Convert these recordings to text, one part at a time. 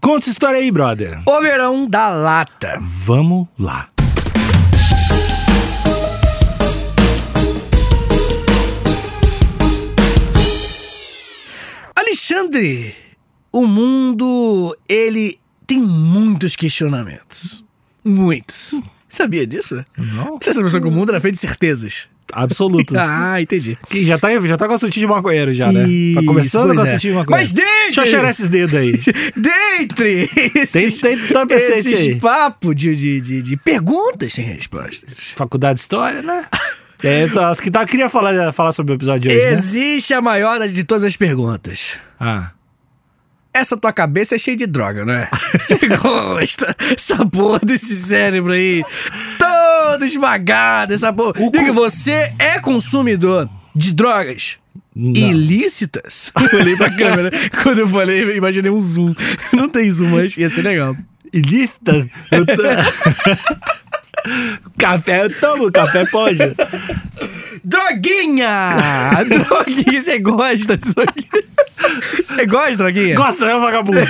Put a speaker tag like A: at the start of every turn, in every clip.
A: Conta essa história aí, brother.
B: O verão da lata.
A: Vamos lá.
B: Alexandre, o mundo, ele tem muitos questionamentos. Muitos. Sabia disso?
A: Não.
B: Você sabe que o mundo era feito de certezas.
A: Absolutas.
B: Ah, entendi.
A: Que já tá, já tá com a sutinha de maconheiro já, né? Tá
B: Isso,
A: começando
B: pois
A: com a
B: é.
A: sutinha de maconheiro.
B: Mas dentre-
A: Deixa eu cheirar esses dedos aí.
B: Dentre esses,
A: tem entorpecente
B: esses
A: aí.
B: papos de, de, de, de perguntas sem respostas.
A: Faculdade de História, né? É, acho que tá, queria falar, falar sobre o episódio de hoje, né?
B: Existe a maior de todas as perguntas.
A: Ah.
B: Essa tua cabeça é cheia de droga, não é? Você gosta? Essa porra desse cérebro aí. Todo esmagado, essa porra. Diga, você é consumidor de drogas
A: Não.
B: ilícitas? Eu olhei pra câmera. Quando eu falei, imaginei um zoom. Não tem zoom, mas ia ser legal.
A: Ilícita? Eu tô... café eu tomo, café pode.
B: Droguinha! droguinha, você gosta de droguinha? Você gosta de droguinha?
A: Gosta, né, vagabundo?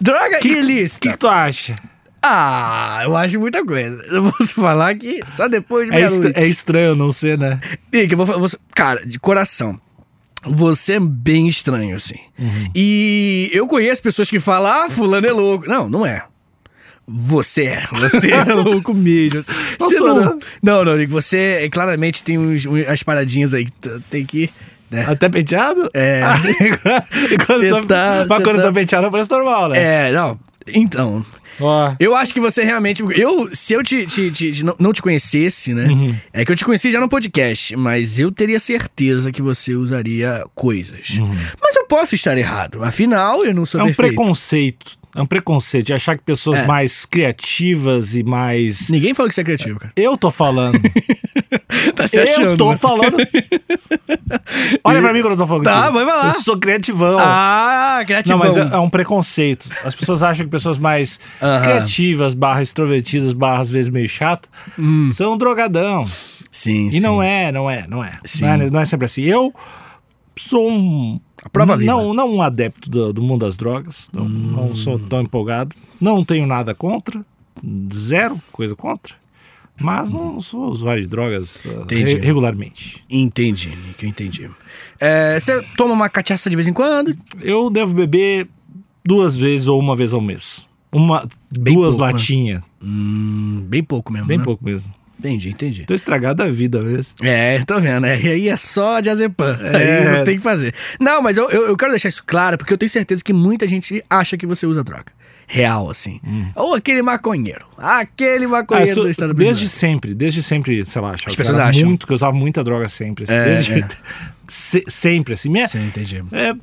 B: Droga
A: O que,
B: ilícita.
A: que tu acha?
B: Ah, eu acho muita coisa. Eu posso falar que só depois de
A: É, estra- é estranho não ser, né?
B: Nick, eu vou, cara, de coração. Você é bem estranho, assim.
A: Uhum.
B: E eu conheço pessoas que falam, ah, fulano é louco. Não, não é. Você é. Você é louco mesmo.
A: Não
B: Você não,
A: não.
B: não, não, Nick, você é, claramente tem uns, as paradinhas aí que tem que. Né?
A: Até penteado?
B: É.
A: Quando tá,
B: tá-
A: mas quando
B: tá-
A: tá penteado parece normal, né?
B: É, não. Então,
A: Ó.
B: eu acho que você realmente. Eu, se eu te, te- te- te- não, não te conhecesse, né?
A: Uhum.
B: É que eu te conheci já no podcast, mas eu teria certeza que você usaria coisas. Mas eu posso estar errado. Afinal, eu não sou
A: Uhum. É um
B: perfeito.
A: preconceito. É um preconceito de achar que pessoas
B: É.
A: mais criativas e mais.
B: Ninguém falou que você é criativo, cara.
A: Eu tô falando.
B: Tá se
A: eu
B: achando.
A: tô
B: você.
A: falando. Olha pra mim quando eu tô falando.
B: Tá,
A: contigo.
B: vai lá.
A: Eu sou criativão.
B: Ah, criativo.
A: Não, mas é, é um preconceito. As pessoas acham que pessoas mais
B: Aham.
A: criativas, barra extrovertidas, barra às vezes meio chato, são drogadão.
B: Sim,
A: E não é, não é, não é.
B: Sim.
A: Não é. não é sempre assim. Eu sou um.
B: A prova viva.
A: não, não um adepto do, do mundo das drogas. Não, não
B: Hum.
A: sou tão empolgado. Não tenho nada contra. Zero coisa contra. Mas não sou usuário de drogas uh,
B: Entendi.
A: re- regularmente.
B: Entendi, Nick, eu entendi. É, você toma uma cachaça de vez em quando?
A: Eu devo beber duas vezes ou uma vez ao mês. Uma,
B: Bem
A: duas
B: pouco, né?
A: latinhas.
B: Hum, bem pouco mesmo,
A: Bem
B: né?
A: pouco mesmo.
B: Entendi, entendi.
A: Tô estragado a vida mesmo.
B: É, tô vendo. É, e aí é só diazepam.
A: É.
B: Aí não tem que fazer. Não, mas eu, eu, eu quero deixar isso claro, porque eu tenho certeza que muita gente acha que você usa droga. Real, assim. Ou aquele maconheiro. Aquele
A: Ah,
B: maconheiro
A: sou-
B: do estado
A: desde
B: brasileiro.
A: sempre, desde sempre, sei lá,
B: As
A: que
B: pessoas acham.
A: muito, que eu usava muita droga sempre. Assim,
B: É,
A: desde-
B: é.
A: Se- sempre, assim. Minha,
B: Sim, entendi.
A: é,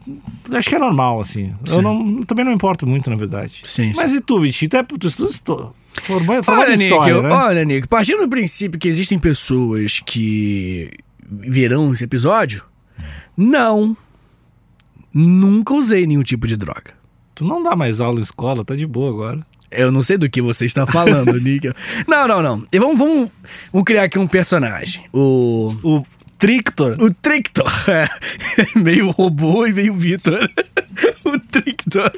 A: acho que é normal, assim.
B: Sim.
A: Eu não, também não importo muito, na verdade.
B: Sim,
A: Mas e tu, Vitinho? Tu é tu formado formado
B: Olha, Nick, eu-
A: né?
B: olha, Nick, partindo do princípio que existem pessoas que verão esse episódio, não. Nunca usei nenhum tipo de droga.
A: Tu não dá mais aula em escola, tá de boa agora.
B: Eu não sei do que você está falando, Nick. Não, não, não. E vamos, vamos, vamos criar aqui um personagem. O.
A: O Trictor,
B: O Trictor. É, meio robô e meio Vitor. O Trictor.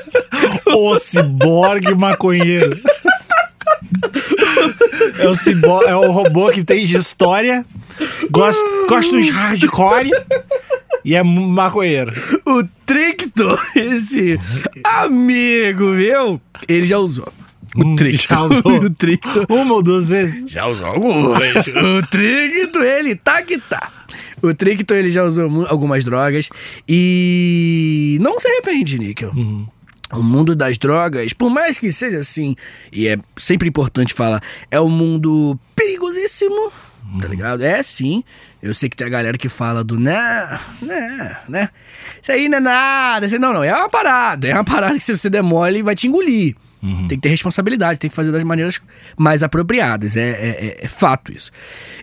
A: o ciborgue maconheiro. É o, cibor, é o robô que tem de história, gosta, gosta dos hardcore e é maconheiro.
B: O Trictor, esse amigo meu, ele já usou. O
A: Hum,
B: Trictor.
A: já usou?
B: O Trictor.
A: Uma ou duas vezes.
B: Já usou algumas. o Trictor, ele tá que tá. O Trictor, ele já usou algumas drogas e não se arrepende, Níquel. O mundo das drogas, por mais que seja assim, e é sempre importante falar, é um mundo perigosíssimo, tá ligado? É sim. Eu sei que tem a galera que fala do né, né, né. Isso aí não é nada. Isso- Não, não, é uma parada. É uma parada que se você der mole, vai te engolir. Tem que ter responsabilidade, tem que fazer das maneiras mais apropriadas. É, é- é- é fato isso.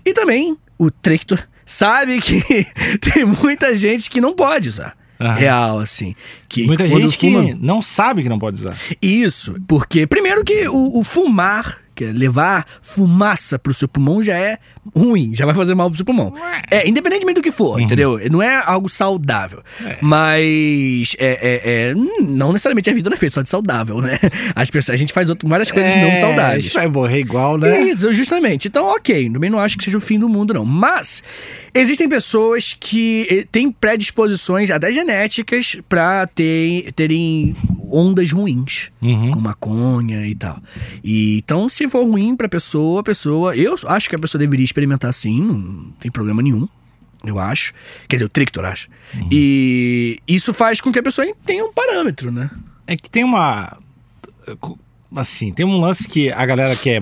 B: E também, o Trictor sabe que tem muita gente que não pode usar. Real, assim. Que
A: Muita gente
B: fuma-
A: que não sabe que não pode usar.
B: Isso, porque primeiro que o, o fumar Porque levar fumaça pro seu pulmão já é ruim, já vai fazer mal pro seu pulmão. É, independentemente do que for, entendeu? Não é algo saudável. Mas é, é- é- não necessariamente a vida não é feita só de saudável, né? As pessoas, a gente faz outro- várias coisas não
A: É, A
B: saudáveis.
A: gente vai morrer igual, né?
B: Isso, justamente. Então, ok, também não acho que seja o fim do mundo, não. Mas existem pessoas que eh, têm predisposições, até genéticas, pra ter, terem ondas ruins,
A: Uhum.
B: com maconha e tal. E, então, se for ruim pra pessoa, a pessoa. Eu acho que a pessoa deveria experimentar sim, não tem problema nenhum. Eu acho. Quer dizer, o Trictor acho. E isso faz com que a pessoa tenha um parâmetro, né?
A: É que tem uma. Assim, tem um lance que a galera que é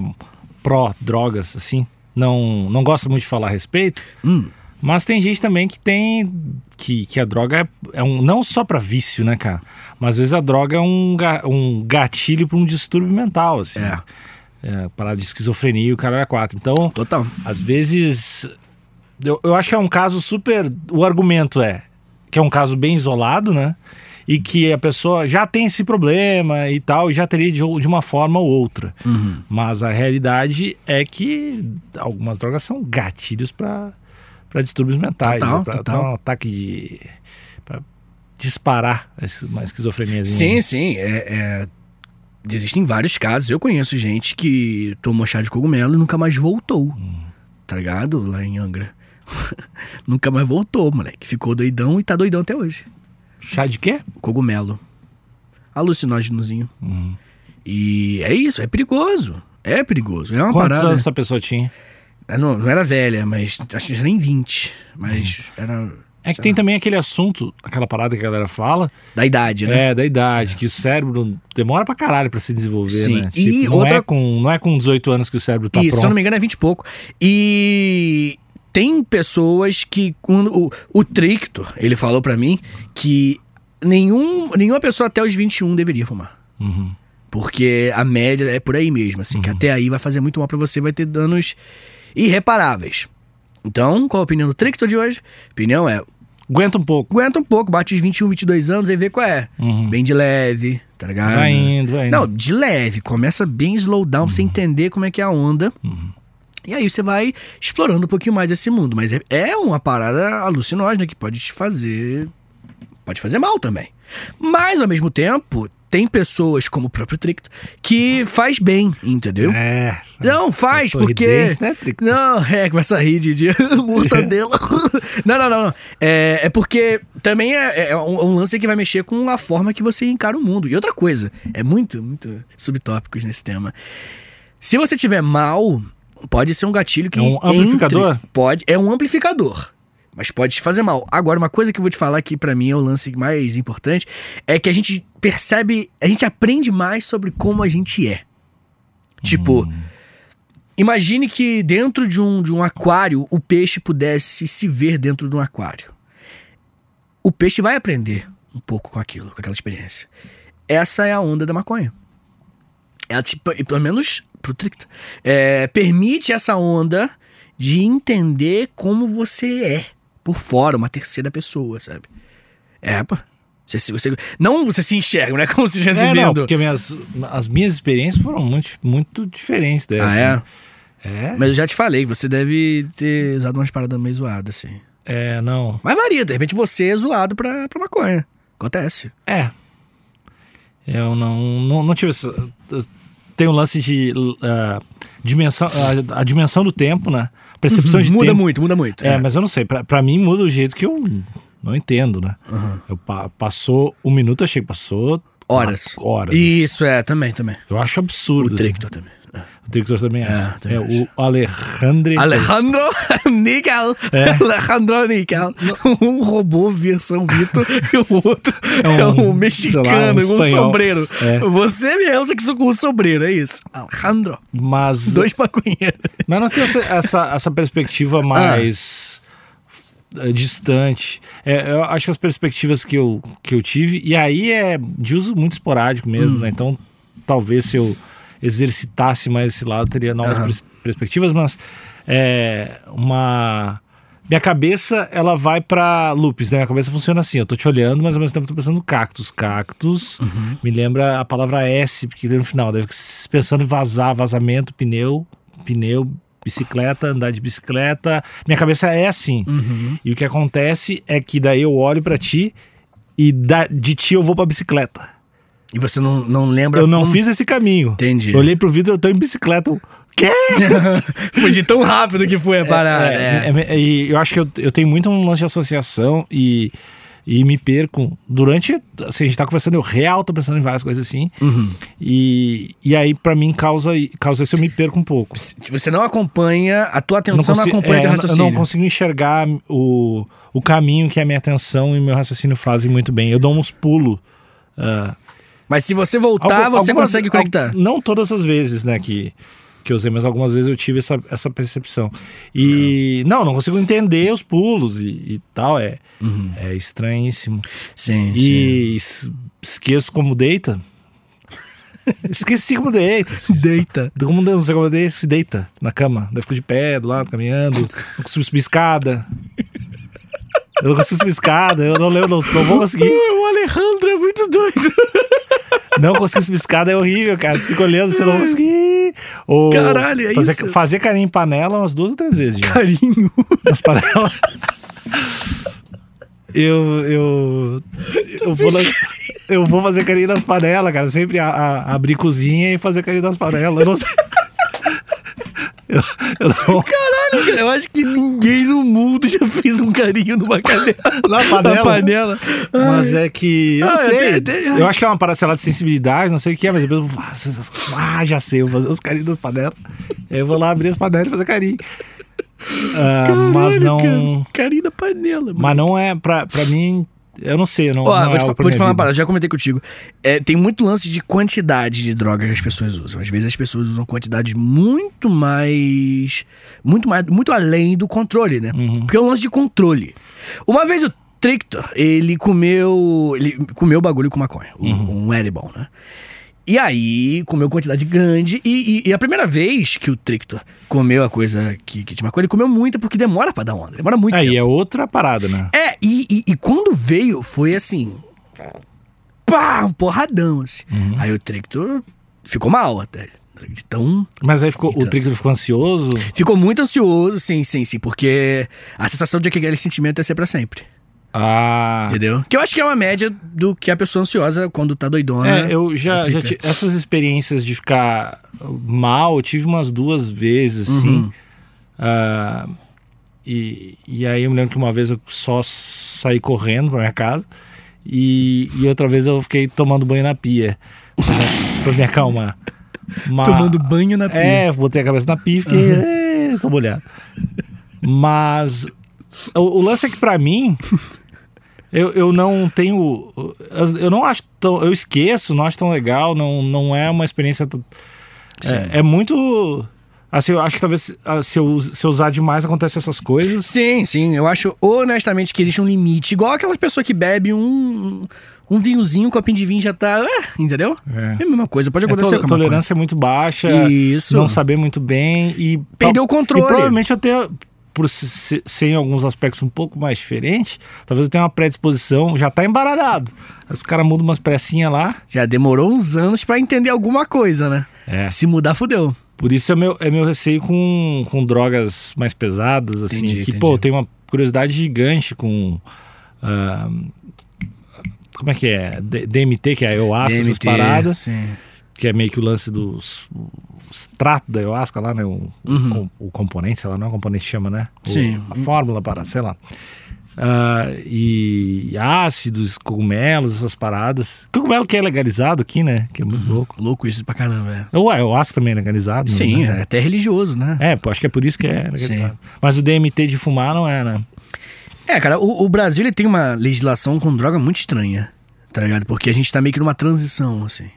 A: pró-drogas, assim, não, não gosta muito de falar a respeito.
B: Hum.
A: Mas tem gente também que tem. que, que a droga é, é um. Não só pra vício, né, cara? Mas às vezes a droga é um, um gatilho pra um distúrbio mental, assim.
B: É.
A: É, parada de esquizofrenia e o cara é quatro. Então,
B: Total.
A: às vezes. Eu, eu acho que é um caso super. O argumento é que é um caso bem isolado, né? E que a pessoa já tem esse problema e tal, e já teria de, de uma forma ou outra.
B: Uhum.
A: Mas a realidade é que algumas drogas são gatilhos para distúrbios mentais,
B: Total,
A: né?
B: total.
A: dar um ataque de. pra disparar uma esquizofrenia.
B: Sim, sim. É, é- Existem vários casos. Eu conheço gente que tomou chá de cogumelo e nunca mais voltou. Tá ligado? Lá em Angra. nunca mais voltou, moleque. Ficou doidão e tá doidão até hoje.
A: Chá de quê?
B: Cogumelo. Alucinógenozinho. E é isso, é perigoso. É perigoso. É uma
A: Quantos
B: parada.
A: anos essa pessoa tinha?
B: É, Não, não era velha, mas acho que nem 20. Mas era.
A: É que tem também aquele assunto, aquela parada que a galera fala,
B: Da idade, né?
A: é, da idade, que o cérebro demora pra caralho pra se desenvolver,
B: Sim.
A: né?
B: E
A: não,
B: outra-
A: é com, não é com 18 anos que o cérebro tá
B: Isso, se eu
A: pronto.
B: não me engano, é 20 e pouco. E tem pessoas que, quando o, o Trictor, ele falou pra mim que nenhum, nenhuma pessoa até os 21 deveria fumar.
A: Uhum.
B: Porque a média é por aí mesmo, assim, que até aí vai fazer muito mal pra você, vai ter danos irreparáveis. Então, qual a opinião do Trictor de hoje? A opinião é,
A: Aguenta um pouco.
B: aguenta um pouco, bate os 21, 22 anos e vê qual é.
A: Uhum.
B: Bem de leve, tá ligado?
A: Vai indo, vai indo.
B: Não, de leve. Começa bem slow down, pra você entender como é que é a onda. E aí você vai explorando um pouquinho mais esse mundo. Mas é, é uma parada alucinógena que pode te fazer. Pode fazer mal também. Mas, ao mesmo tempo, tem pessoas, como o próprio Tricto, que faz bem, entendeu?
A: É.
B: Não, faz, porque.
A: né, Tricto?
B: Não, é, começa a rir de, de mortadela. não, não, não, não. É, é porque também é, é um, um lance que vai mexer com a forma que você encara o mundo. E outra coisa, é muito, muito subtópicos nesse tema. Se você tiver mal, pode ser um gatilho que.
A: É um amplificador?
B: entre- pode, é um amplificador. Mas pode te fazer mal. Agora, uma coisa que eu vou te falar que pra mim é o lance mais importante é que a gente percebe, a gente aprende mais sobre como a gente é. Tipo, imagine que dentro de um, de um aquário o peixe pudesse se ver dentro de um aquário. O peixe vai aprender um pouco com aquilo, com aquela experiência. Essa é a onda da maconha. Ela, tipo, pelo menos pro Tricta, é, permite essa onda de entender como você é por fora, uma terceira pessoa, sabe? É, pá. Você, você, não você se enxerga, não é como se estivesse
A: É, não,
B: vendo.
A: porque minhas, as minhas experiências foram muito, muito diferentes dessa.
B: Ah, é?
A: É?
B: Mas eu já te falei, você deve ter usado umas paradas meio zoadas, assim.
A: É, não.
B: Mas varia, de repente você é zoado pra, pra maconha. Acontece.
A: É. Eu não, não, não tive essa. Tem o lance de. ah, dimensão, a, a dimensão do tempo, né? Percepção de
B: muda
A: tempo.
B: muito, muda muito.
A: É, mas eu não sei. Pra, pra mim muda o jeito que eu não entendo, né?
B: Aham.
A: Eu, pa- passou um minuto, achei que passou.
B: Horas.
A: Horas.
B: Isso, é, também, também.
A: Eu acho absurdo.
B: O
A: assim.
B: Trictor também.
A: O Trictor também é.
B: É, também
A: É, o Alejandro.
B: Alejandro Nickel.
A: É.
B: Alejandro Nickel. Um robô versão Vitor e o outro é
A: É
B: um,
A: um,
B: mexicano
A: lá, um
B: com um sombreiro.
A: É.
B: Você mesmo, só que com um sombreiro, é isso. Alejandro.
A: Mas,
B: Dois maconheiros.
A: mas não tem essa, essa, essa perspectiva mais eh, distante. É, eu acho que as perspectivas que eu, que eu tive, e aí é de uso muito esporádico mesmo, né? Então, talvez se eu exercitasse mais esse lado, teria novas
B: Aham.
A: pers- perspectivas, mas é uma. minha cabeça, ela vai pra loops, né? Minha cabeça funciona assim, eu tô te olhando, mas ao mesmo tempo eu tô pensando cactus. Cactus me lembra a palavra S, porque tem no final. Deve ficar pensando em vazar, vazamento, pneu, pneu, bicicleta, andar de bicicleta. Minha cabeça é assim.
B: Uhum.
A: E o que acontece é que daí eu olho pra ti e da- de ti eu vou pra bicicleta.
B: E você não, não lembra
A: Eu não
B: como-
A: fiz esse caminho.
B: Entendi.
A: Eu olhei pro vidro, eu tô em bicicleta. Eu, Quê?
B: Foi de tão rápido que foi a parada.
A: É,
B: é.
A: é, é, e eu acho que eu, eu tenho muito um lance de associação e, e me perco. Durante. Assim, a gente tá conversando, eu real tô pensando em várias coisas assim.
B: Uhum.
A: E, e aí, pra mim, causa, causa isso, eu me perco um pouco.
B: Você não acompanha, a tua
A: não
B: atenção não,
A: consigo-
B: acompanha
A: é,
B: teu
A: eu não- Eu
B: raciocínio.
A: não consigo enxergar o, o caminho que a minha atenção e meu raciocínio fazem muito bem. Eu dou uns pulos. ah,
B: Mas se você voltar,
A: Algu-
B: você
A: algumas-
B: consegue conectar.
A: Não todas as vezes, né, que, que eu usei, mas algumas vezes eu tive essa, essa percepção. E não, não consigo entender os pulos e, e tal, é, é estranhíssimo.
B: Sim, sim.
A: E es- esqueço como deita. Esqueci como deita.
B: Deita.
A: Como não sei como deita, se deita na cama. Daí fico de pé, do lado, caminhando. Não consigo subir escada. Eu não consigo subir escada, eu não lembro, não, não vou conseguir.
B: O Alejandro é.
A: Não conseguir subir escada é horrível, cara. Fico olhando, você não conseguir. Ou
B: Caralho, é
A: fazer,
B: isso?
A: Fazer carinho em panela umas duas ou três vezes já.
B: Carinho.
A: Nas panelas. Eu, eu, eu, vou na- eu vou fazer carinho nas panelas, cara. Sempre a, a- abrir cozinha e fazer carinho nas panelas. Eu não sei. Eu, eu não,
B: Caralho, cara, eu acho que ninguém no mundo já fez um carinho numa canela.
A: Na panela?
B: Na panela.
A: Mas é que. Eu não
B: Ah,
A: sei.
B: tem-
A: Eu acho que é uma parada, sei lá, de sensibilidade, não sei o que é, mas eu vou fazer- Ah, já sei, eu vou fazer os carinhos das panelas. Aí eu vou lá abrir as panelas e fazer carinho. Mas
B: Caralho,
A: não.
B: cara. Carinho da panela, mano.
A: Mas não é, pra, pra mim, eu não sei. Não,
B: Ó,
A: não
B: vou,
A: é
B: te, vou te falar uma parada, já comentei contigo. É, tem muito lance de quantidade de drogas que as pessoas usam. Às vezes as pessoas usam quantidades muito mais. Muito mais. Muito além do controle, né?
A: Uhum.
B: Porque é um lance de controle. Uma vez o Trictor, ele comeu. Ele comeu bagulho com maconha. Um,
A: Uhum.
B: um edible, né? E aí, comeu quantidade grande. E, e- e a primeira vez que o Trictor comeu a coisa que, que tinha maconha, ele comeu muita porque demora pra dar onda. Demora muito tempo.
A: Aí é outra parada, né?
B: É, e, e, e quando veio, foi assim. Pá, um porradão, assim.
A: Uhum.
B: Aí o Trictor ficou mal até. De tão.
A: Mas aí ficou, o
B: Então.
A: Trictor ficou ansioso.
B: Ficou muito ansioso, sim, sim, sim. Porque a sensação de que aquele sentimento ia ser pra sempre.
A: Ah.
B: Entendeu? Que eu acho que é uma média do que a pessoa ansiosa quando tá doidona.
A: É, eu já, já
B: fica.
A: ti- essas experiências de ficar mal, eu tive umas duas vezes, assim.
B: Uhum.
A: Ah, e, e aí eu me lembro que uma vez eu só saí correndo pra minha casa e, e outra vez eu fiquei tomando banho na pia pra, me- pra me acalmar. Mas-
B: Tomando banho na pia.
A: É, botei a cabeça na pia e fiquei. "É, tô molhado. Mas o, o lance é que pra mim. Eu, eu não tenho. Eu não acho tão. Eu esqueço, não acho tão legal, não, não é uma experiência. É, é muito. Assim, eu acho que talvez ah, se eu, se eu usar demais acontece essas coisas.
B: Sim, sim. Eu acho honestamente que existe um limite. Igual aquelas pessoas que bebem um, um vinhozinho, um copinho de vinho já tá. ah, entendeu?
A: É.
B: É a mesma coisa. Pode
A: A
B: acontecer
A: to-
B: com a maconha.
A: tolerância é muito baixa.
B: Isso.
A: Não saber muito bem e.
B: Perdeu o
A: E
B: controle.
A: provavelmente eu tenho, por se- ser em alguns aspectos um pouco mais diferente, talvez eu tenha uma predisposição, já tá embaralhado. Os caras mudam umas pressinhas lá.
B: Já demorou uns anos pra entender alguma coisa, né?
A: É.
B: Se mudar, fudeu.
A: Por isso é meu, é meu receio com, com drogas mais pesadas, assim.
B: Entendi,
A: que,
B: entendi.
A: pô, eu tenho uma curiosidade gigante com. ah, como é que é? D- DMT, que é ayahuasca, essas paradas.
B: Sim.
A: que é meio que o lance dos extrato da ayahuasca lá, né? O,
B: Uhum.
A: com- o componente, sei lá, não é o componente que chama, né? O-
B: Sim.
A: A fórmula para, sei lá. Ah, e ácidos, cogumelos, essas paradas. Cogumelo que é legalizado aqui, né? Que é muito louco.
B: Louco isso pra caramba, é.
A: O ayahuasca também é legalizado. não
B: Sim,
A: é?
B: é até religioso, né?
A: É, pô, acho que é por isso que é legalizado.
B: Sim.
A: Mas o DMT de fumar não é, né?
B: É, cara, o, o Brasil ele tem uma legislação com droga muito estranha, tá ligado? Porque a gente tá meio que numa transição, assim,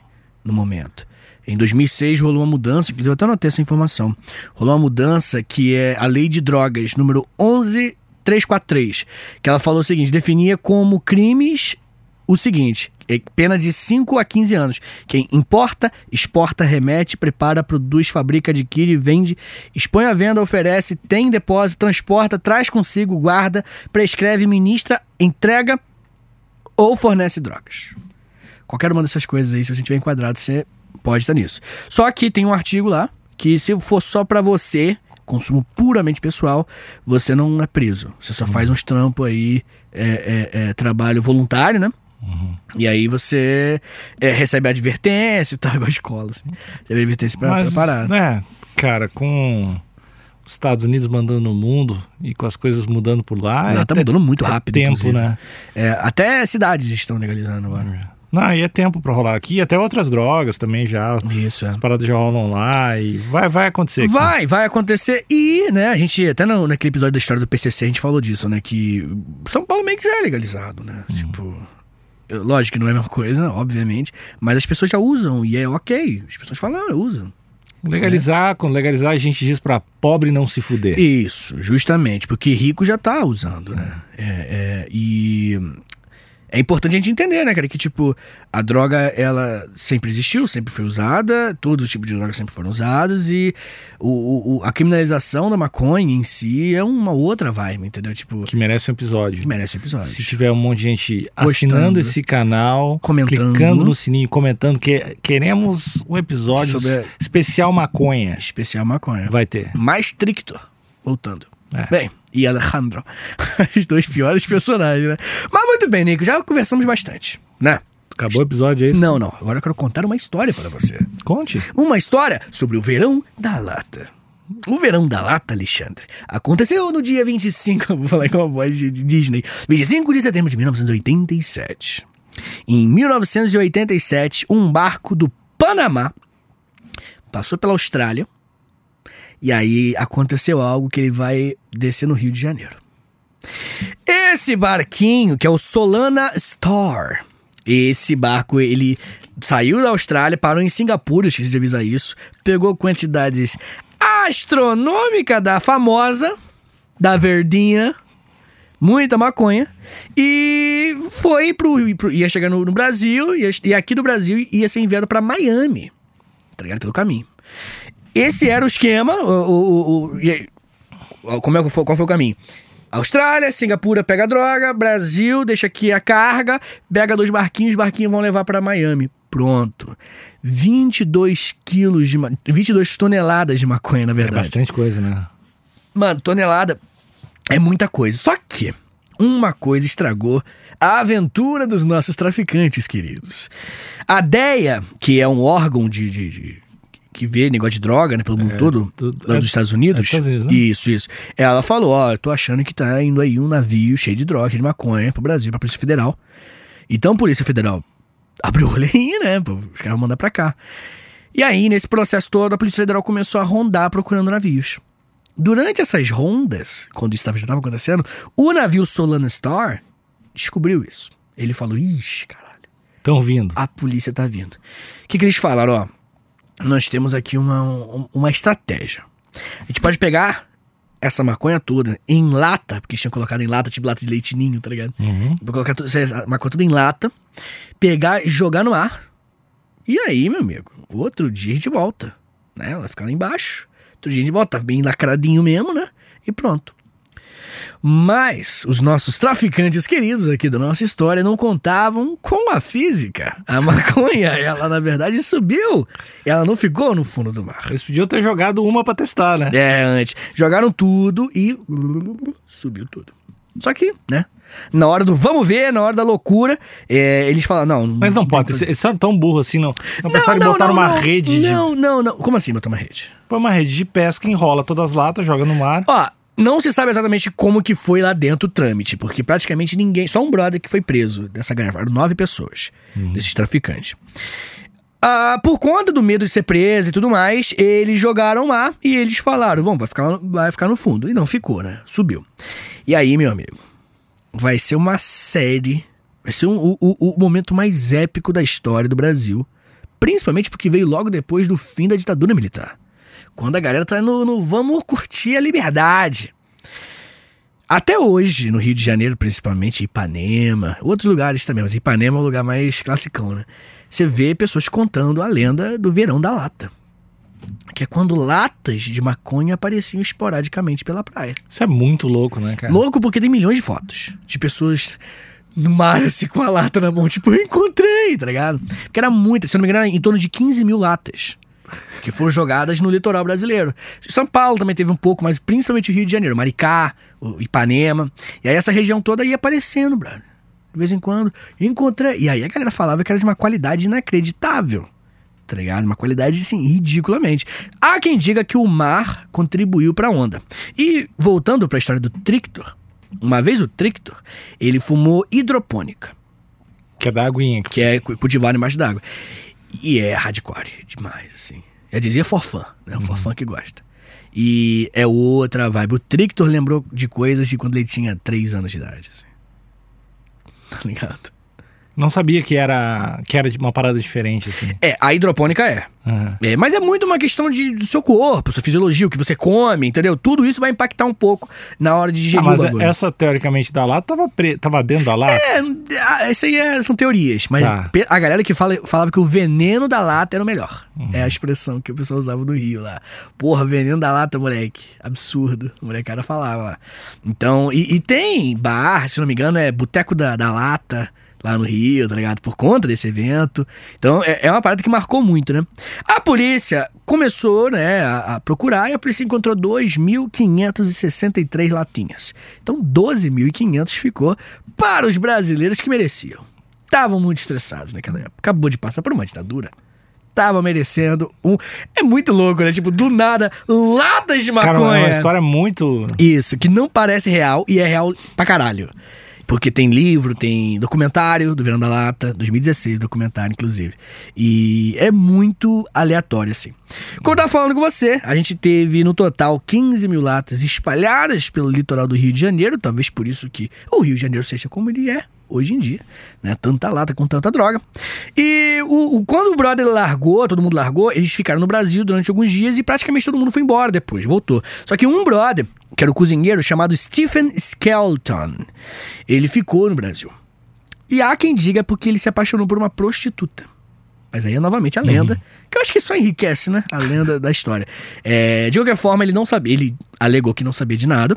B: no momento. Em 2006 rolou uma mudança, inclusive eu até anotei essa informação. Rolou uma mudança que é a Lei de Drogas número 11343, que ela falou o seguinte, definia como crimes o seguinte, É pena de 5 a 15 anos. Quem importa, exporta, remete, prepara, produz, fabrica, adquire, vende, expõe à venda, oferece, tem depósito, transporta, traz consigo, guarda, prescreve, ministra, entrega ou fornece drogas. Qualquer uma dessas coisas aí, se você tiver enquadrado, você pode estar nisso. Só que tem um artigo lá que se for só para você, consumo puramente pessoal, você não é preso. Você só faz uns trampos aí, é, é, é, trabalho voluntário, né? E aí você é, recebe advertência e tal, igual a escola, assim. Recebe a advertência pra,
A: Mas,
B: pra parar.
A: né, cara, com os Estados Unidos mandando no mundo e com as coisas mudando por lá.
B: Lá
A: é
B: tá mudando muito rápido,
A: tempo,
B: inclusive.
A: né?
B: É, até cidades estão legalizando agora.
A: Não, e é tempo pra rolar aqui. Até outras drogas também já.
B: Isso, é.
A: As paradas já rolam lá e vai, vai acontecer aqui.
B: Vai, vai acontecer. E, né, a gente, até no, naquele episódio da história do PCC, a gente falou disso, né? Que São Paulo meio que já é legalizado, né? Tipo. eu- Lógico que não é a mesma coisa, obviamente. Mas as pessoas já usam e é ok. As pessoas falam, ah, uso.
A: Legalizar, com legalizar a gente diz pra pobre não se fuder.
B: Isso, justamente, porque rico já tá usando, né? É, é, e é importante a gente entender, né, cara, que tipo, a droga, ela sempre existiu, sempre foi usada, todos os tipos de drogas sempre foram usados e o, o- a criminalização da maconha em si é uma outra vibe, entendeu? Tipo,
A: Que merece um episódio.
B: que merece episódio.
A: Se tiver um monte de gente
B: Gostando.
A: assinando esse canal,
B: Comentando.
A: clicando no sininho, comentando que queremos um episódio
B: Sobre-
A: especial maconha.
B: Especial maconha.
A: Vai ter.
B: Mais Trictor, voltando.
A: É.
B: Bem, e Alejandro. Os dois piores personagens, né? Mas muito bem, Nico, já conversamos bastante, né?
A: Acabou o episódio aí?
B: Não, não. Agora eu quero contar uma história para você.
A: Conte.
B: Uma história sobre o verão da lata. O verão da lata, Alexandre, aconteceu no dia 25, vou falar com a voz de, de Disney, 25 de setembro de 1987. Em 1987, um barco do Panamá passou pela Austrália e aí aconteceu algo que ele vai descer no Rio de Janeiro. Esse barquinho, que é o Solana Star, esse barco, ele saiu da Austrália, parou em Singapura, esqueci de avisar isso, pegou quantidades astronômicas da famosa, da verdinha, muita maconha, e foi pro. pro- ia chegar no, no Brasil, ia, e aqui do Brasil ia ser enviado pra Miami, tá ligado? Pelo caminho. Esse era o esquema, o, o, o- o- como é que foi, qual foi o caminho? Austrália, Singapura pega a droga, Brasil deixa aqui a carga, pega dois barquinhos, os barquinhos vão levar pra Miami. Pronto. 22 quilos de ma- 22 toneladas de maconha, na
A: É
B: verdade.
A: bastante coisa, né?
B: Mano, tonelada é muita coisa. Só que uma coisa estragou a aventura dos nossos traficantes, queridos. A DEA, que é um órgão de, de- de- que vê negócio de droga, né, pelo mundo todo,
A: tudo-
B: lá
A: é-
B: dos Estados Unidos.
A: é dos Estados Unidos, né?
B: Isso, isso. Ela falou, ó, eu tô achando que tá indo aí um navio cheio de droga, cheio de maconha pro Brasil, pra Polícia Federal. Então, a Polícia Federal abriu o aí, né, os caras vão mandar pra cá. E aí, nesse processo todo, a Polícia Federal começou a rondar procurando navios. Durante essas rondas, quando isso já estava acontecendo, o navio Solana Star descobriu isso. Ele falou: Ixi, caralho,
A: Estão vindo.
B: a polícia tá vindo. O que, que eles falaram? Ó, nós temos aqui uma, um- uma estratégia. A gente pode pegar essa maconha toda em lata, porque eles tinham colocado em lata, tipo lata de leite ninho, tá ligado?
A: Uhum.
B: Vou colocar tudo, essa maconha toda em lata, pegar e jogar no ar. E aí, meu amigo, outro dia a gente volta. Né? Ela fica lá embaixo. Outro dia a gente volta, tá bem lacradinho mesmo, né? E pronto. Mas os nossos traficantes queridos aqui da nossa história não contavam com a física. A maconha, ela na verdade subiu. Ela não ficou no fundo do mar.
A: Eles podiam ter jogado uma pra testar, né?
B: É, antes. Jogaram tudo e subiu tudo. Só que, né? Na hora do vamos ver, na hora da loucura, é, eles falam, não.
A: Mas não pode. Eles, são tão burros assim, não. Não pensaram em botar uma
B: não.
A: rede de.
B: Não, não, não. Como assim botar uma rede?
A: Põe uma rede de pesca, enrola todas as latas, joga no mar.
B: Ó, não se sabe exatamente como que foi lá dentro o trâmite, porque praticamente ninguém, só um brother que foi preso dessa eram nove pessoas, desses traficantes. Ah, por conta do medo de ser preso e tudo mais, eles jogaram lá e eles falaram, bom, vai ficar, vai ficar no fundo. E não ficou, né? Subiu. E aí, meu amigo, vai ser uma série, vai ser um- o, o- o momento mais épico da história do Brasil, principalmente porque veio logo depois do fim da ditadura militar. Quando a galera tá no, no vamos curtir a liberdade. Até hoje, no Rio de Janeiro, principalmente, Ipanema, outros lugares também, mas Ipanema é o lugar mais classicão, né? Você vê pessoas contando a lenda do verão da lata. Que é quando latas de maconha apareciam esporadicamente pela praia.
A: Isso é muito louco, né, cara?
B: Louco porque tem milhões de fotos de pessoas no mar, assim, com a lata na mão. Tipo, eu encontrei, tá ligado? Porque era muita, se não me engano, em torno de 15 mil latas. Que foram jogadas no litoral brasileiro. São Paulo também teve um pouco, mas principalmente o Rio de Janeiro. Maricá, Ipanema. E aí essa região toda ia aparecendo, brother. De vez em quando. Encontrei. E aí a galera falava que era de uma qualidade inacreditável tá ligado? Uma qualidade, assim, ridiculamente. Há quem diga que o mar contribuiu pra onda. E, voltando pra história do Trictor, uma vez o Trictor, ele fumou hidropônica.
A: Que é da aguinha.
B: Que é cultivar embaixo d'água. E é hardcore demais, assim. Já dizia forfã, né? O uhum. forfã que gosta. E é outra vibe. O Trictor lembrou de coisas de quando ele tinha 3 anos de idade, assim. Tá ligado?
A: Não sabia que era, que era uma parada diferente, assim.
B: É, a hidropônica é. Uhum. é. Mas é muito uma questão de, do seu corpo, sua fisiologia, o que você come, entendeu? Tudo isso vai impactar um pouco na hora de digerir ah,
A: mas essa, teoricamente, da lata tava, pre... tava dentro da lata?
B: É, isso aí é, são teorias. Mas tá. a galera que fala, falava que o veneno da lata era o melhor. Uhum. É a expressão que o pessoal usava no Rio lá. Porra, veneno da lata, moleque. Absurdo. O molecada falava lá. Então, e, e tem bar, se não me engano, é Boteco da, da Lata lá no Rio, tá ligado? Por conta desse evento. Então é, é uma parada que marcou muito, né? A polícia começou, né, a, a procurar e a polícia encontrou 2.563 latinhas. Então 12.500 ficou para os brasileiros que mereciam. Estavam muito estressados naquela época. Acabou de passar por uma ditadura tava merecendo um. É muito louco, né? Tipo, do nada, latas de maconha. Cara,
A: é uma história muito.
B: Isso, que não parece real e é real pra caralho. Porque tem livro, tem documentário do Verão da Lata, 2016, documentário, inclusive. E é muito aleatório, assim. Como eu tava falando com você, a gente teve no total 15 mil latas espalhadas pelo litoral do Rio de Janeiro, talvez por isso que o Rio de Janeiro seja como ele é hoje em dia, né? Tanta lata com tanta droga. E o, o, quando o brother largou, todo mundo largou, eles ficaram no Brasil durante alguns dias e praticamente todo mundo foi embora depois, voltou. Só que um brother, que era o cozinheiro chamado Stephen Skelton, ele ficou no Brasil. E há quem diga porque ele se apaixonou por uma prostituta. Mas aí é novamente a lenda, uhum. que eu acho que só enriquece, né? A lenda da história. É, de qualquer forma, ele não sabia, ele alegou que não sabia de nada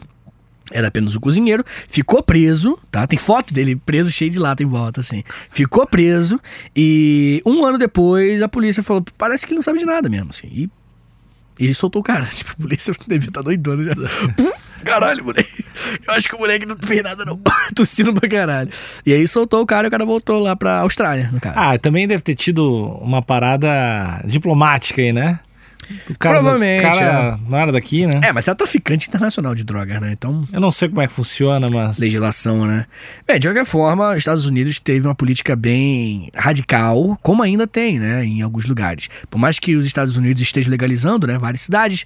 B: era apenas o cozinheiro, ficou preso, tá? Tem foto dele preso, cheio de lata em volta, assim. Ficou preso e um ano depois a polícia falou: parece que ele não sabe de nada mesmo, assim. E ele soltou o cara. Tipo, a polícia devia estar tá doidona já. caralho, moleque. Eu acho que o moleque não fez nada, não. Tossindo pra caralho. E aí soltou o cara e o cara voltou lá pra Austrália, no caso.
A: Ah, também deve ter tido uma parada diplomática aí, né?
B: Cara, Provavelmente. Cara
A: é. não era daqui, né?
B: É, mas é traficante internacional de drogas, né? Então.
A: Eu não sei como é que funciona, mas.
B: Legislação, né? Bem, de qualquer forma, os Estados Unidos teve uma política bem radical, como ainda tem, né? Em alguns lugares. Por mais que os Estados Unidos estejam legalizando, né? Várias cidades.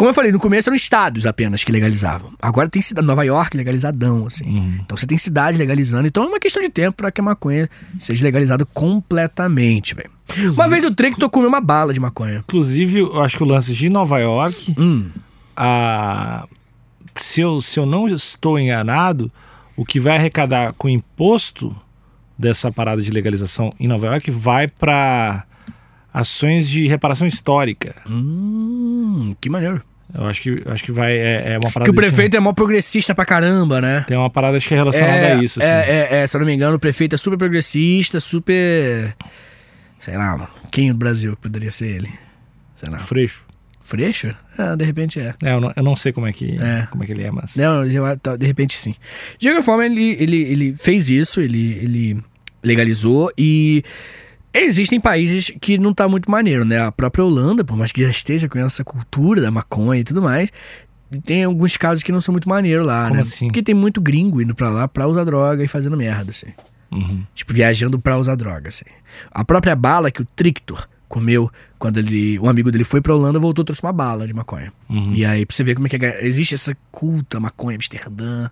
B: Como eu falei, no começo eram estados apenas que legalizavam. Agora tem cidade, Nova York legalizadão, assim. Uhum. Então você tem cidade legalizando. Então é uma questão de tempo para que a maconha seja legalizada completamente, velho. Uma vez o Trictor comeu uma bala de maconha.
A: Inclusive, eu acho que o lance de Nova York,
B: hum.
A: a... se, eu, se eu não estou enganado, o que vai arrecadar com o imposto dessa parada de legalização em Nova York vai para ações de reparação histórica.
B: Hum, que maneiro.
A: Eu acho que, acho que vai. É, é uma parada.
B: Que o prefeito é mó progressista pra caramba, né?
A: Tem uma parada acho que é relacionada
B: é,
A: a isso.
B: Assim. É, é, é, se eu não me engano, o prefeito é super progressista, super. Sei lá, quem no Brasil poderia ser ele? Sei lá.
A: Freixo.
B: Freixo? Ah, de repente é.
A: é eu, não, eu não sei como é, que, é. como é que ele é, mas.
B: Não, de repente sim. De qualquer forma, ele, ele, ele fez isso, ele, ele legalizou e. Existem países que não tá muito maneiro, né? A própria Holanda, por mais que já esteja com essa cultura da maconha e tudo mais, tem alguns casos que não são muito maneiro lá,
A: Como
B: né?
A: Assim?
B: Porque tem muito gringo indo pra lá pra usar droga e fazendo merda, assim.
A: Uhum.
B: Tipo, viajando pra usar droga, assim. A própria bala que o Trictor comeu quando ele, um amigo dele foi pra Holanda, voltou trouxe uma bala de maconha.
A: Uhum.
B: E aí, pra você ver como é que é, existe essa culta maconha, Amsterdã,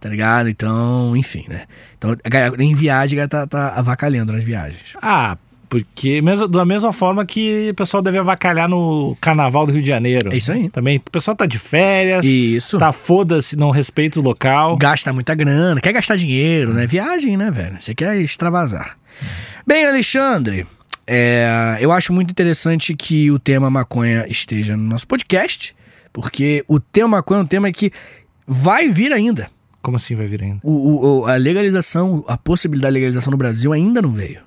B: tá ligado? Então, enfim, né? Então, em viagem, a galera tá, tá avacalhando nas viagens.
A: Ah, Porque, mesmo, da mesma forma que o pessoal deve avacalhar no carnaval do Rio de Janeiro.
B: É isso aí.
A: Também, o pessoal tá de férias,
B: Isso.
A: tá foda-se, não respeita o local.
B: Gasta muita grana, quer gastar dinheiro, né? Viagem, né, velho? Você quer extravasar. Bem, Alexandre, é, eu acho muito interessante que o tema maconha esteja no nosso podcast, porque o tema maconha é um tema que vai vir ainda.
A: Como assim vai vir ainda?
B: O, o- a legalização, a possibilidade de legalização no Brasil ainda não veio.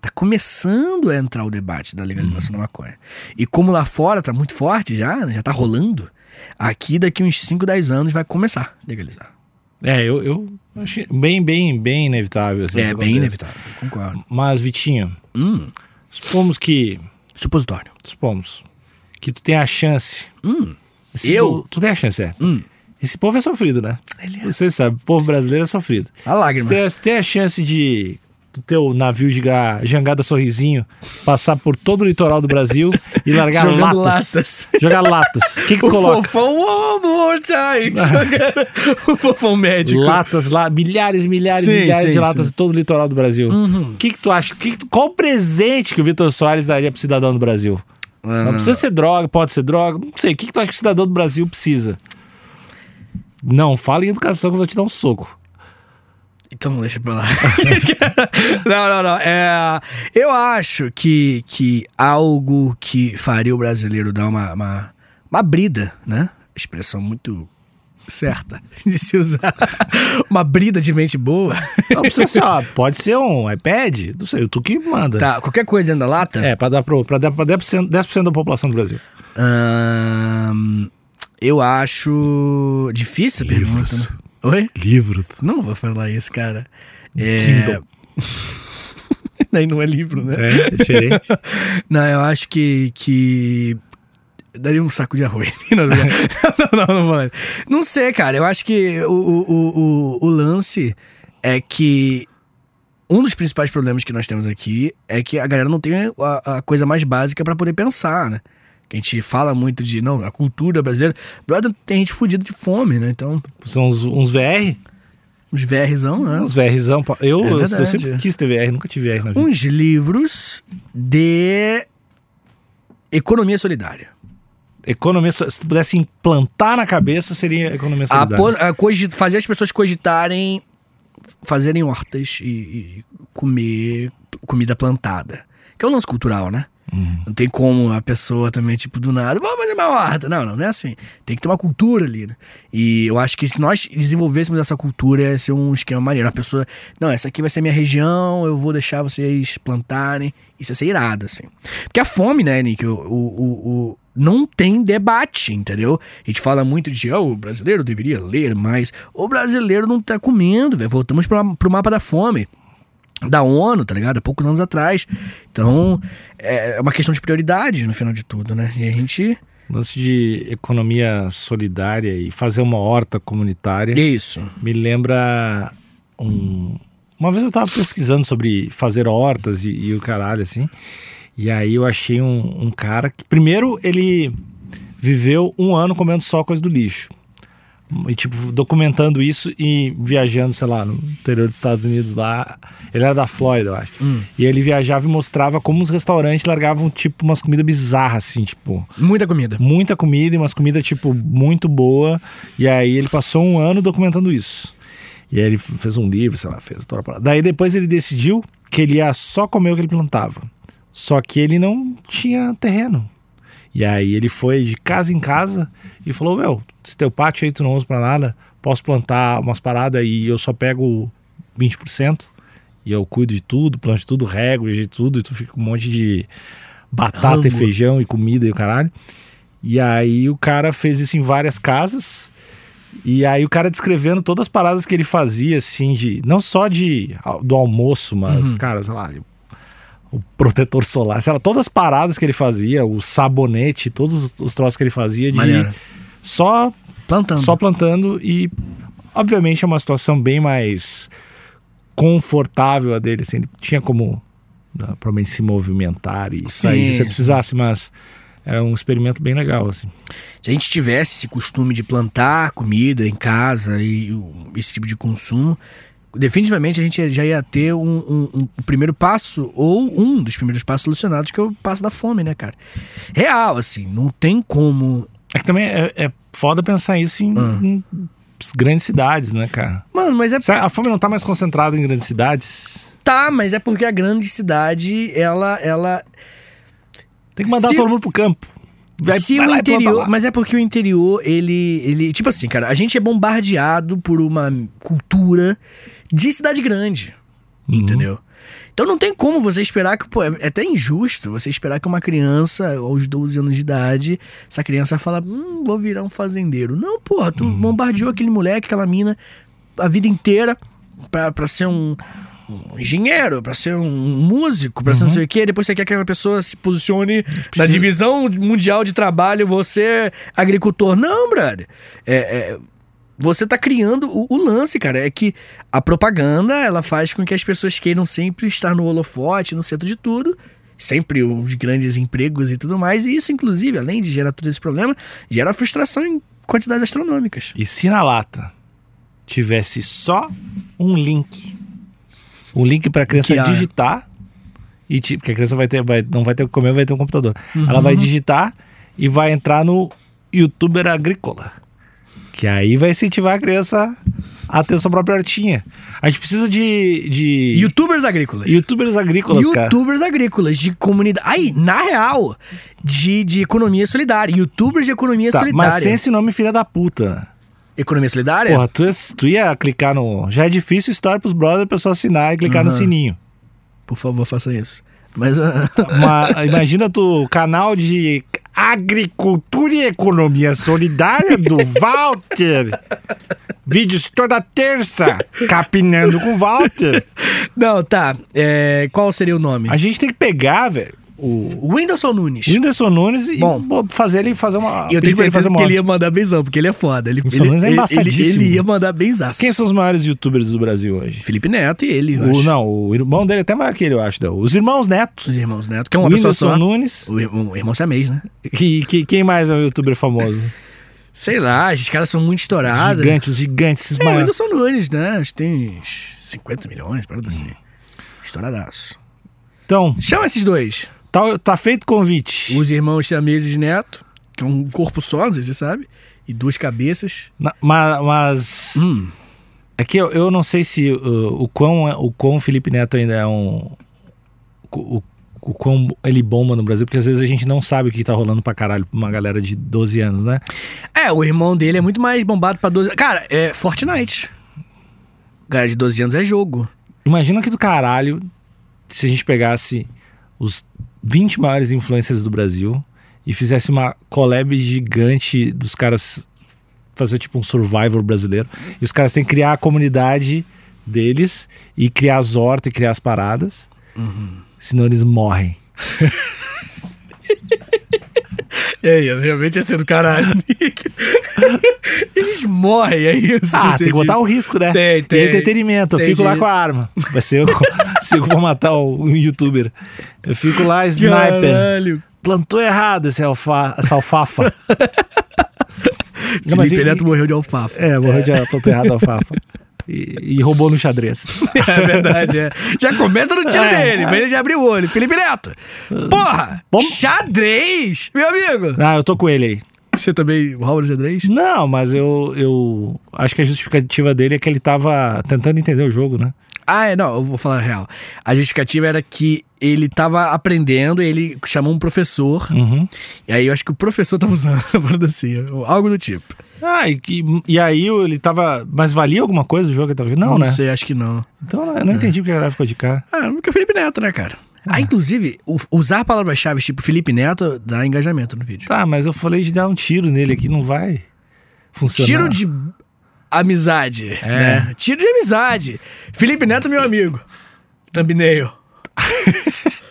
B: Tá começando a entrar o debate da legalização da maconha. E como lá fora tá muito forte já, já tá rolando, aqui daqui uns 5, 10 anos vai começar a legalizar.
A: É, eu, eu achei bem, bem, bem inevitável. assim,
B: é bem inevitável, concordo.
A: Mas, Vitinho,
B: Hum,
A: supomos que.
B: supositório.
A: Supomos que tu tem a chance.
B: Hum, Eu?
A: povo- tu tem a chance, é.
B: hum.
A: Esse povo é sofrido, né?
B: Ele é.
A: Você sabe, o povo brasileiro é sofrido.
B: A lágrima.
A: tem, você tem a chance de do teu navio de ga- jangada sorrisinho passar por todo o litoral do Brasil e largar
B: Jogando
A: latas.
B: latas.
A: Jogar latas. O que, que tu
B: O
A: coloca?
B: fofão one more time. O fofão médico.
A: Latas lá, milhares, milhares,
B: Sim,
A: milhares
B: sim,
A: de latas
B: sim.
A: em todo o litoral do Brasil. O
B: Uhum.
A: que, que tu acha? Que que tu- qual o presente que o Vitor Soares daria pro cidadão do Brasil?
B: Ah.
A: Não precisa ser droga, pode ser droga, não sei. O que, que tu acha que o cidadão do Brasil precisa? Não, fala em educação que eu vou te dar um soco.
B: Então deixa pra lá. não, não, não. É, eu acho que, que algo que faria o brasileiro dar uma, uma, uma brida, né? Expressão muito certa de se usar. uma brida de mente boa.
A: Não precisa ser, ó, pode ser um iPad, não sei, tu que manda.
B: Tá, qualquer coisa dentro da lata.
A: É, pra dar pro, pra dar pra 10%, 10 da população do Brasil.
B: Ahn, eu acho difícil a pergunta.
A: Livros.
B: Né? Oi?
A: Livros.
B: Não vou falar isso, cara. É...
A: Kindle.
B: Daí não é livro, né?
A: É, é diferente.
B: Não, eu acho que. que... Daria um saco de arroz. não, não, não, não, vou. Não sei, cara. Eu acho que o, o, o, o- lance é que. Um dos principais problemas que nós temos aqui é que a galera não tem a, a coisa mais básica pra poder pensar, né? Que a gente fala muito de, não, a cultura brasileira. Brother, tem gente fudida de fome, né? Então,
A: São uns, uns VR,
B: os VRzão, né?
A: uns VRzão. Eu,
B: É
A: eu,
B: verdade.
A: sempre quis ter VR, nunca tive VR na vida.
B: Uns livros de economia solidária.
A: Economia, se tu pudesse implantar na cabeça, seria economia
B: A
A: solidária.
B: pos- a cogi- fazer as pessoas cogitarem fazerem hortas e, e comer comida plantada. Que é um lance cultural, né?
A: Uhum.
B: Não tem como a pessoa também, tipo, do nada, vamos fazer uma horta. Não, não, não é assim. Tem que ter uma cultura ali, né? E eu acho que se nós desenvolvêssemos essa cultura, ia ser um esquema maneiro. A pessoa, não, essa aqui vai ser minha região, eu vou deixar vocês plantarem. Isso ia ser irado, assim. Porque a fome, né, Nick, o, o, o- não tem debate, entendeu? A gente fala muito de, oh, o brasileiro deveria ler mais. O brasileiro não tá comendo, velho. Voltamos pro, pro mapa da fome da ONU, tá ligado? Há poucos anos atrás. Então, é uma questão de prioridades no final de tudo, né? E a gente.
A: Lance de economia solidária e fazer uma horta comunitária
B: Isso.
A: me lembra um. Uma vez eu tava pesquisando sobre fazer hortas e, e o caralho, assim. E aí eu achei um, um cara que, primeiro, ele viveu um ano comendo só coisa do lixo. E, tipo, documentando isso e viajando, sei lá, no interior dos Estados Unidos lá. Ele era da Flórida, eu acho.
B: Hum.
A: E ele viajava e mostrava como os restaurantes largavam, tipo, umas comidas bizarras, assim, tipo
B: Muita comida.
A: muita comida e umas comidas, tipo, muito boa. E aí ele passou um ano documentando isso. E aí ele fez um livro, sei lá, fez toda a. Daí depois ele decidiu que ele ia só comer o que ele plantava. Só que ele não tinha terreno. E aí ele foi de casa em casa e falou: Meu, esse teu pátio aí tu não usa pra nada, posso plantar umas paradas e eu só pego 20%. E eu cuido de tudo, planto de tudo, rego de tudo, e tu fica com um monte de batata e
B: Amo.
A: feijão e comida e o caralho. E aí o cara fez isso em várias casas. E aí o cara descrevendo todas as paradas que ele fazia, assim, de. Não só de do almoço, mas,
B: Uhum.
A: cara, sei lá, o protetor solar, sei lá, todas as paradas que ele fazia, o sabonete, todos os, os troços que ele fazia de
B: Maneiro.
A: só,
B: Plantando.
A: só plantando e obviamente é uma situação bem mais confortável a dele, assim, ele tinha como né, provavelmente se movimentar e sair se precisasse, mas era um experimento bem legal, assim.
B: Se a gente tivesse esse costume de plantar comida em casa e esse tipo de consumo, definitivamente a gente já ia ter um, um- um- primeiro passo, ou um dos primeiros passos solucionados, que é o passo da fome, né, cara? Real, assim, não tem como.
A: É que também é, é foda pensar isso em,
B: Ah.
A: em grandes cidades, né, cara?
B: Mano, mas é.
A: A fome não tá mais concentrada em grandes cidades.
B: Tá, mas é porque a grande cidade, ela. ela
A: Tem que mandar
B: Se-
A: todo mundo pro campo. Vai,
B: se
A: vai
B: o interior. Mas é porque o interior, ele, ele. Tipo assim, cara, a gente é bombardeado por uma cultura de cidade grande.
A: Uhum.
B: Entendeu? Então não tem como você esperar que. Pô, é é até injusto você esperar que uma criança, aos 12 anos de idade, essa criança fala: Hum, vou virar um fazendeiro. Não, porra, tu
A: Uhum.
B: bombardeou aquele moleque, aquela mina, a vida inteira pra, pra ser um. um engenheiro, pra ser um músico, pra ser
A: Uhum.
B: não sei o quê. Depois você quer que aquela pessoa se posicione na divisão mundial de trabalho, você agricultor. Não, brother. É, é, você tá criando o, o lance, cara. É que a propaganda, ela faz com que as pessoas queiram sempre estar no holofote, no centro de tudo. Sempre os grandes empregos e tudo mais. E isso, inclusive, além de gerar todo esse problema, gera frustração em quantidades astronômicas.
A: E se na lata tivesse só um link, um link pra criança
B: Que, ah,
A: digitar, e ti- porque a criança vai ter, vai, não vai ter o que comer, vai ter um computador.
B: Uhum.
A: Ela vai digitar e vai entrar no youtuber agrícola. Que aí vai incentivar a criança a ter sua própria hortinha. A gente precisa de, de
B: Youtubers agrícolas.
A: youtubers agrícolas, cara.
B: Youtubers agrícolas de comunidade. Aí, na real, de, de economia solidária. Youtubers de economia
A: Tá,
B: solidária.
A: mas sem esse nome filha da puta.
B: Economia solidária?
A: Porra, tu, ia- tu ia clicar no. Já é difícil história pros brothers a pessoa assinar e clicar no
B: Aham.
A: sininho.
B: Por favor, faça isso. Mas. ah,
A: Uma- imagina tu, canal de agricultura e economia solidária do Walter. Vídeos toda terça, capinando com o Walter.
B: Não, tá. É, qual seria o nome?
A: A gente tem que pegar, velho, o
B: Whindersson Nunes.
A: Whindersson Nunes e
B: Bom.
A: fazer ele fazer uma.
B: E eu tenho
A: ele
B: certeza que ele ia mandar benzão, porque ele é foda. Ele,
A: Whindersson
B: ele,
A: Nunes é
B: ele-
A: embaçadíssimo.
B: ele ia mandar benzaço.
A: Quem são os maiores youtubers do Brasil hoje?
B: Felipe Neto e ele,
A: O, não, o irmão dele é até maior que ele, eu acho. não. Os irmãos Netos.
B: Os irmãos Neto, que é uma
A: o
B: pessoa
A: Whindersson
B: só.
A: Nunes.
B: O irmão, o irmão Siamês, né?
A: Que, que, quem mais é um youtuber famoso?
B: Sei lá, esses caras são muito
A: Os
B: estourados.
A: gigantes, os gigantes, esses
B: É, o
A: maiores.
B: Whindersson Nunes, né? Acho que tem uns 50 milhões, parada assim. Estouradaço.
A: Então,
B: Chama esses dois.
A: Tá, tá feito o convite.
B: Os irmãos Siameses Neto, que é um corpo só, não sei se você sabe, e duas cabeças.
A: Na- ma- mas
B: Hum.
A: é que eu, eu não sei se uh, o, quão, é- o quão Felipe Neto ainda é um. O, o, quão ele bomba no Brasil, porque às vezes a gente não sabe o que tá rolando pra caralho pra uma galera de 12 anos, né?
B: É, o irmão dele é muito mais bombado pra 12 Cara, é Fortnite. Cara de 12 anos é jogo.
A: Imagina que do caralho se a gente pegasse os 20 maiores influencers do Brasil e fizesse uma collab gigante dos caras fazer tipo um Survivor brasileiro. E os caras têm que criar a comunidade deles e criar as hortas e criar as paradas. Senão eles morrem.
B: É isso, realmente ia ser do caralho. Eles morrem, é isso.
A: Ah, tem
B: entendi.
A: que botar o risco, né?
B: Tem, tem.
A: E entretenimento. Eu fico lá com a arma. Vai ser eu, se eu vou matar o youtuber. Eu fico lá, sniper.
B: Caralho.
A: Plantou errado esse alfa, essa alfafa. Não,
B: Felipe Neto morreu de alfafa.
A: É, morreu de plantou errado a alfafa. E, e roubou no xadrez.
B: É verdade, é. Já começa no tiro
A: É.
B: dele, pra ele já abrir o olho. Felipe Neto. Porra!
A: Vamos-
B: Xadrez! Meu amigo!
A: Ah, eu tô com ele aí.
B: Você também rouba no xadrez?
A: Não, mas eu, eu acho que a justificativa dele é que ele tava tentando entender o jogo, né?
B: Ah, é, não, eu vou falar a real. A justificativa era que ele tava aprendendo, ele chamou um professor,
A: Uhum.
B: e aí eu acho que o professor tava usando a parada assim, ou algo do tipo.
A: Ah, e, que- e aí ele tava. Mas valia alguma coisa o jogo que ele tava vendo? Não, né?
B: sei, acho que não.
A: Então eu não entendi porque a galera ficou de cara.
B: Ah, porque é o Felipe Neto, né, cara? Ah, inclusive, usar palavras-chave tipo Felipe Neto dá engajamento no vídeo.
A: Tá, mas eu falei de dar um tiro nele aqui, não vai funcionar.
B: Tiro de amizade,
A: É.
B: né? Tiro de amizade. Felipe Neto, meu amigo. Thumbnail.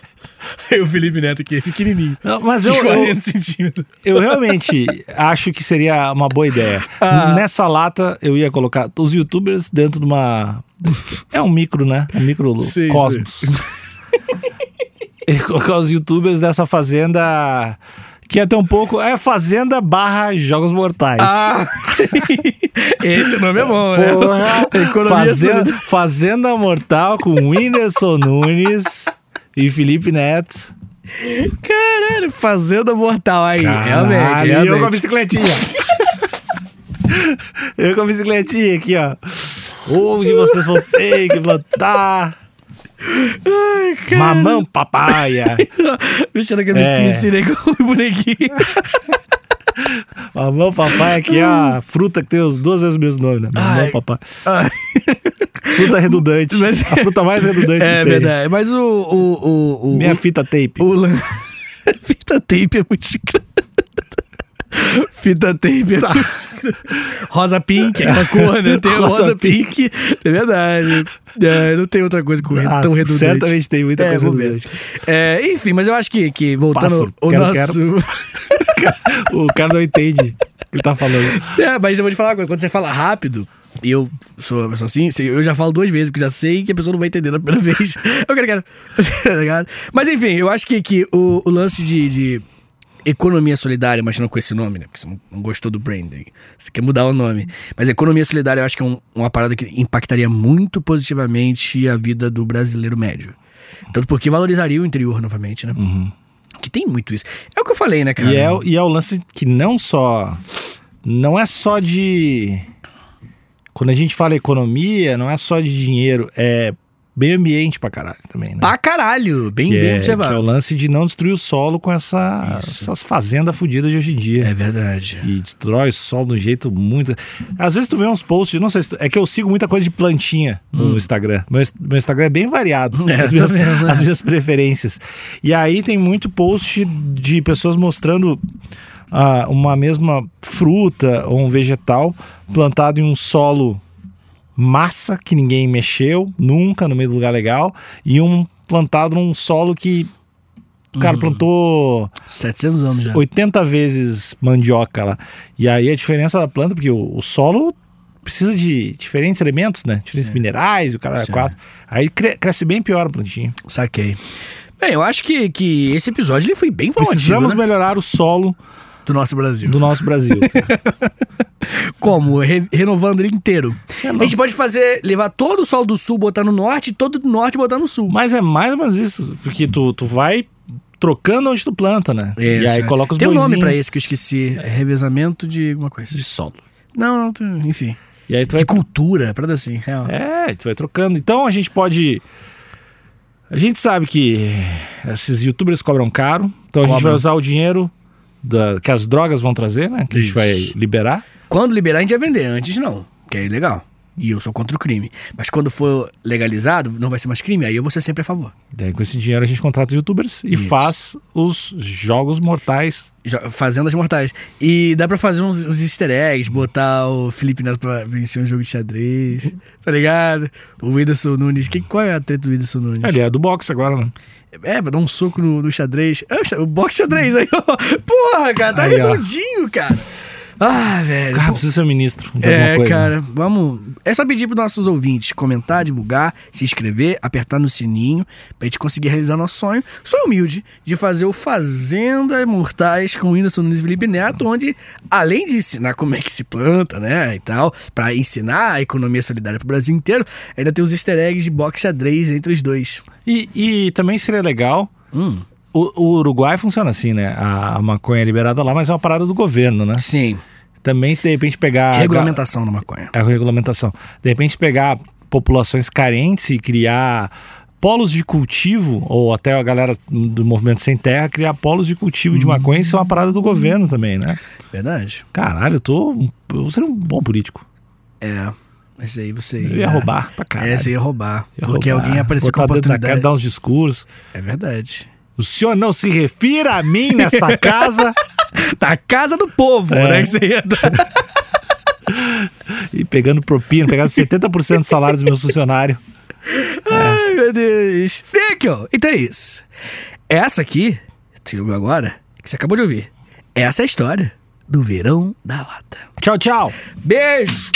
B: Aí o Felipe Neto aqui, pequenininho.
A: Não, mas eu, eu,
B: 40 centímetros.
A: eu realmente acho que seria uma boa ideia.
B: Ah.
A: Nessa lata, eu ia colocar os youtubers dentro de uma. É um micro, né? Um micro
B: Sim,
A: cosmos. E colocar os youtubers dessa fazenda que até um pouco é Fazenda barra Jogos Mortais.
B: Ah, esse nome é bom, né?
A: Porra, Fazenda. Fazenda Mortal com Whindersson Nunes e Felipe Neto.
B: Caralho, Fazenda Mortal aí.
A: Caralho,
B: realmente,
A: E eu com a
B: realmente.
A: bicicletinha. eu com a bicicletinha aqui, ó. Hoje vocês vão ter que plantar
B: Ai, cara.
A: mamão papaya.
B: Mexendo a cabecinha
A: É.
B: assim, né? Com o bonequinho.
A: Mamão papaya aqui é a fruta que tem os duas vezes o mesmo nome, né? Mamão
B: Ai.
A: papaya.
B: Ai.
A: Fruta redundante.
B: Mas-
A: A fruta mais redundante
B: É
A: que
B: verdade. Mas o. o, o, o
A: Minha fita tape.
B: O Fita tape é muito escroto. Fita tape
A: Tá.
B: Rosa pink, é uma cor, né? Tem
A: Rosa
B: rosa, pink. É verdade. É, não tem outra coisa com
A: Ah,
B: tão redundante.
A: certamente tem muita
B: É,
A: coisa redundante.
B: É, enfim, mas eu acho que, que voltando ao
A: Quero,
B: nosso.
A: O cara não entende o que ele tá falando.
B: É, mas eu vou te falar uma coisa. Quando você fala rápido, e eu sou uma pessoa assim, eu já falo duas vezes, porque eu já sei que a pessoa não vai entender na primeira vez. Eu quero, quero. Tá? Mas enfim, eu acho que, que o, o lance de, de economia solidária, mas não com esse nome, né? Porque você não, gostou do branding. Você quer mudar o nome. Mas economia solidária eu acho que é um- uma parada que impactaria muito positivamente a vida do brasileiro médio. Tanto porque valorizaria o interior novamente, né? Que tem muito isso. É o que eu falei, né, cara?
A: E é, e é o lance que não só. Não é só de. Quando a gente fala economia, não é só de dinheiro, é meio ambiente pra caralho também, né?
B: Pra caralho, bem,
A: que,
B: bem
A: é, que
B: observado.
A: é o lance de não destruir o solo com essa,
B: Isso.
A: essas fazendas fodidas de hoje em dia.
B: É verdade.
A: E destrói o solo de um jeito muito. Às vezes tu vê uns posts, não sei se tu... é que eu sigo muita coisa de plantinha no Instagram. Meu, meu Instagram é bem variado.
B: Hum. É,
A: as,
B: tô
A: minhas,
B: vendo, né?
A: as minhas preferências. E aí tem muito post de pessoas mostrando ah, uma mesma fruta ou um vegetal plantado em um solo massa que ninguém mexeu nunca no meio do lugar legal e um plantado num solo que o cara plantou
B: 700 anos já.
A: 80 vezes mandioca lá. E aí a diferença da planta, porque o, o solo precisa de diferentes elementos, né? Diferentes minerais, e o cara é
B: Sim.
A: quatro. Aí cre- cresce bem pior a plantinha.
B: Saquei. Bem, eu acho que, que esse episódio ele foi bem informativo,
A: Precisamos
B: né?
A: melhorar o solo
B: do nosso Brasil.
A: do nosso Brasil.
B: Como? Re- renovando ele inteiro.
A: É,
B: a gente pode fazer, levar todo o sol do sul, botar no norte, e todo do norte botar no sul.
A: Mas é mais ou menos isso, porque tu, tu vai trocando onde tu planta, né? e
B: Isso,
A: aí
B: é.
A: coloca os
B: Tem um nome pra esse que eu esqueci. É revezamento de alguma coisa.
A: de solo.
B: Não, não, tem- enfim.
A: E aí tu vai
B: De cultura, parada assim, real.
A: É, tu vai trocando. Então a gente pode. A gente sabe que esses youtubers cobram caro. Então a gente vai usar o dinheiro da- que as drogas vão trazer, né? Que a gente
B: Isso.
A: vai liberar.
B: Quando liberar, a gente vai vender. Antes, não. Que é ilegal. E eu sou contra o crime. Mas quando for legalizado, não vai ser mais crime. Aí eu vou ser sempre a favor.
A: Daí com esse dinheiro a gente contrata os youtubers e
B: Isso.
A: faz os jogos mortais.
B: Jo- Fazendas Mortais. E dá pra fazer uns, uns easter eggs, botar o Felipe Neto pra vencer um jogo de xadrez, tá ligado? O Whindersson Nunes. Que, qual é a treta do Whindersson Nunes?
A: Ele é do boxe agora, né?
B: É, pra dar um soco no, no xadrez. O boxe xadrez aí, ó. Porra, cara, tá
A: Aí, ó.
B: redondinho, cara. Ah, velho.
A: Ah, precisa ser ministro
B: É,
A: coisa.
B: cara, vamos. É só pedir pros nossos ouvintes comentar, divulgar, se inscrever, apertar no sininho pra gente conseguir realizar nosso sonho. Sou humilde de fazer o Fazenda Mortais com o Whindersson Nunes Felipe Neto, onde, além de ensinar como é que se planta, né, e tal, pra ensinar a economia solidária pro Brasil inteiro, ainda tem os easter eggs de boxe xadrez entre os dois.
A: E, e também seria legal.
B: Hum,
A: O, o Uruguai funciona assim, né? A, a maconha é liberada lá, mas é uma parada do governo, né?
B: sim.
A: Também se de repente pegar.
B: Regulamentação da maconha.
A: a regulamentação. De repente pegar populações carentes e criar polos de cultivo, ou até a galera do movimento sem terra criar polos de cultivo de maconha, isso é uma parada do governo também, né?
B: Verdade.
A: Caralho, eu tô. Eu seria um bom político.
B: É. Mas aí você
A: Eu ia roubar pra caralho.
B: É, você ia roubar.
A: Ia
B: porque
A: roubar,
B: alguém apareceu com a
A: botar dedo na cara,
B: oportunidade.
A: dar uns discursos.
B: É verdade.
A: O senhor não se refira a mim nessa casa
B: Da casa do povo,
A: É.
B: né? Que você ia dar.
A: e pegando propina, pegando 70% do salário dos meus funcionários.
B: Ai, meu Deus. Níquel, então é isso. Essa aqui, você ouviu agora, que você acabou de ouvir, essa é a história do verão da lata.
A: Tchau, tchau.
B: Beijo!